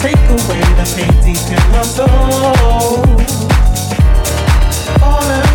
Take away the pain deep in my soul. All I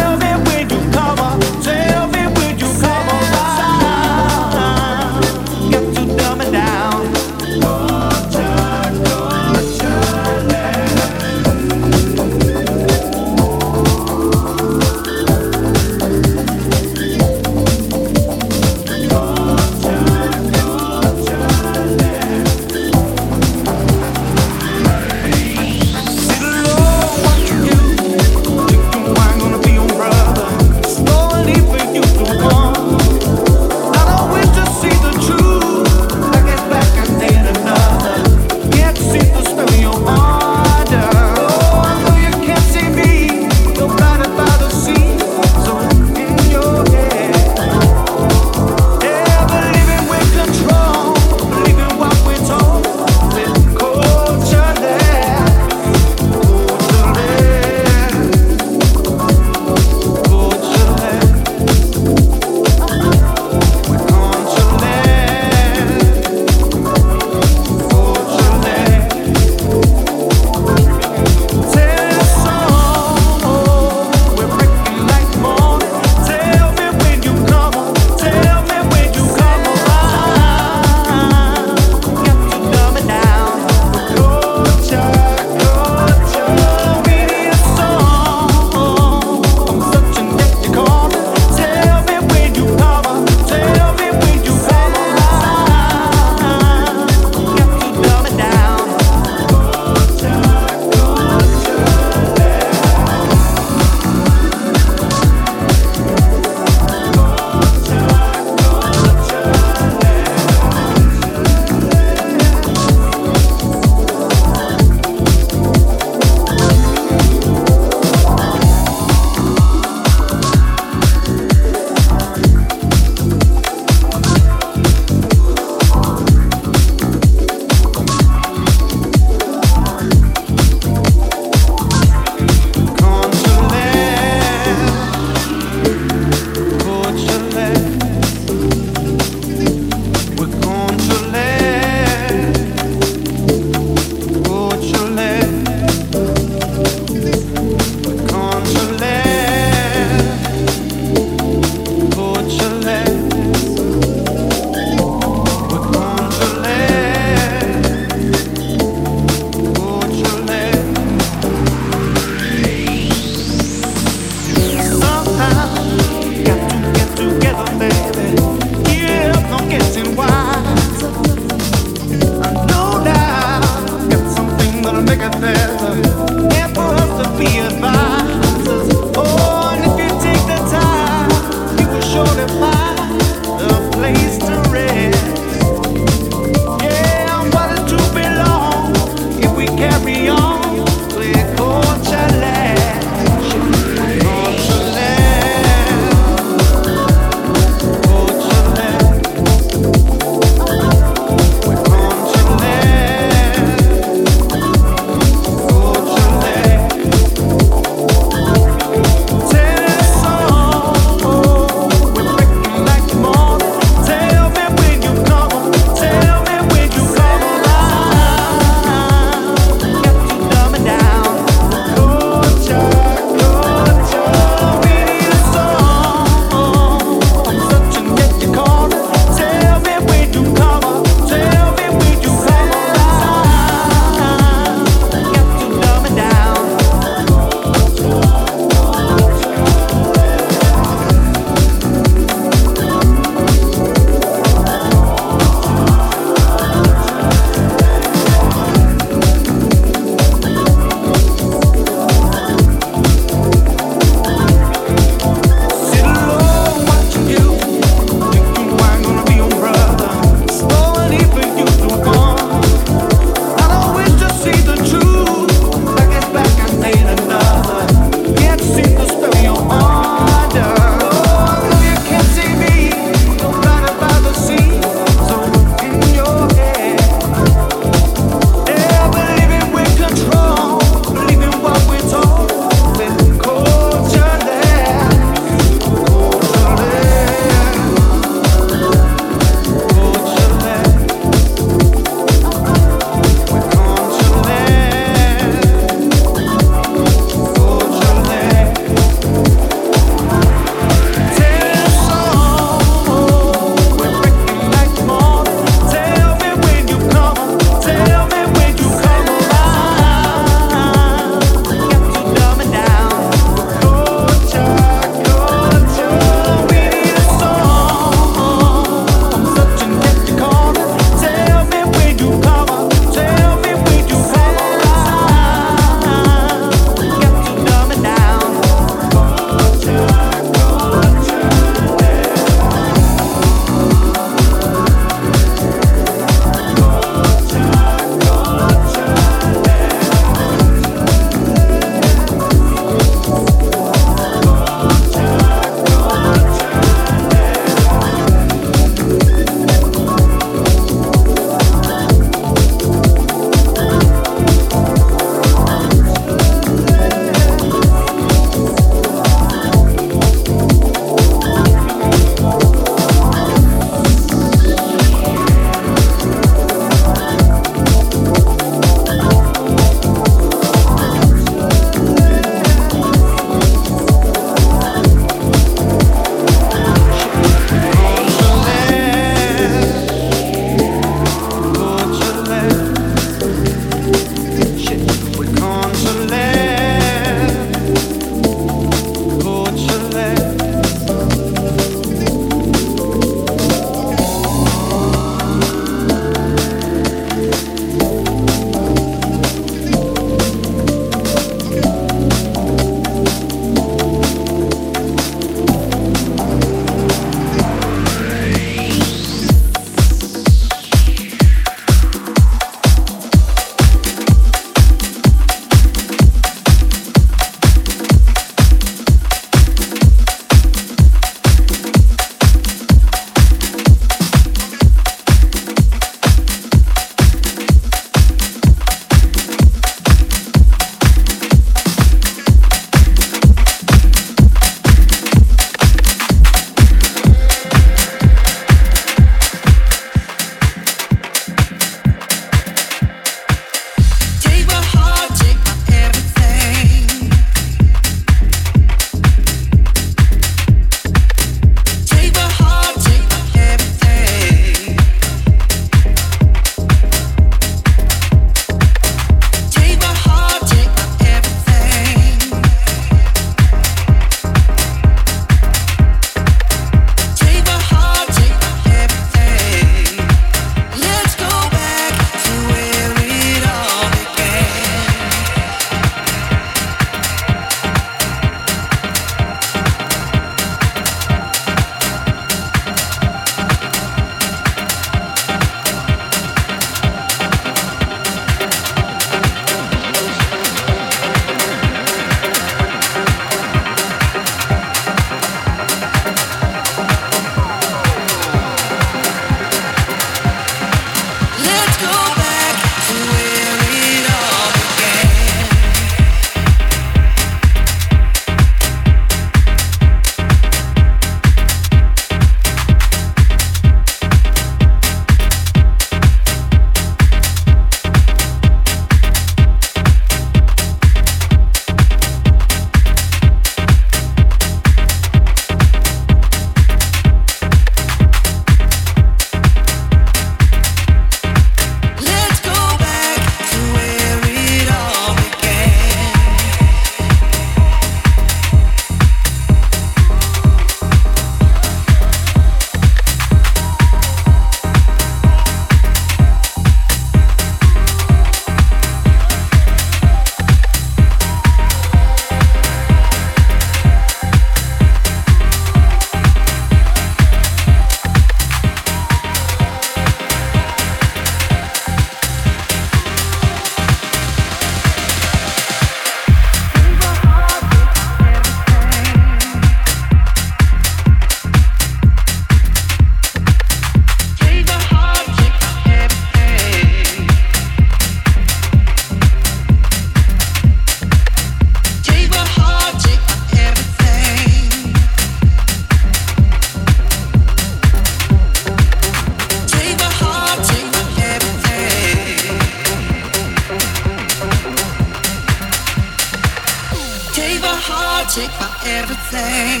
heart, take my everything.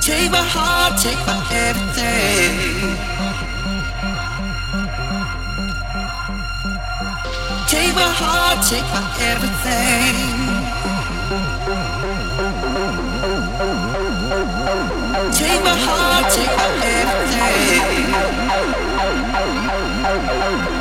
Take my heart, take my everything. Take my heart, take my everything. Take my heart, take my everything.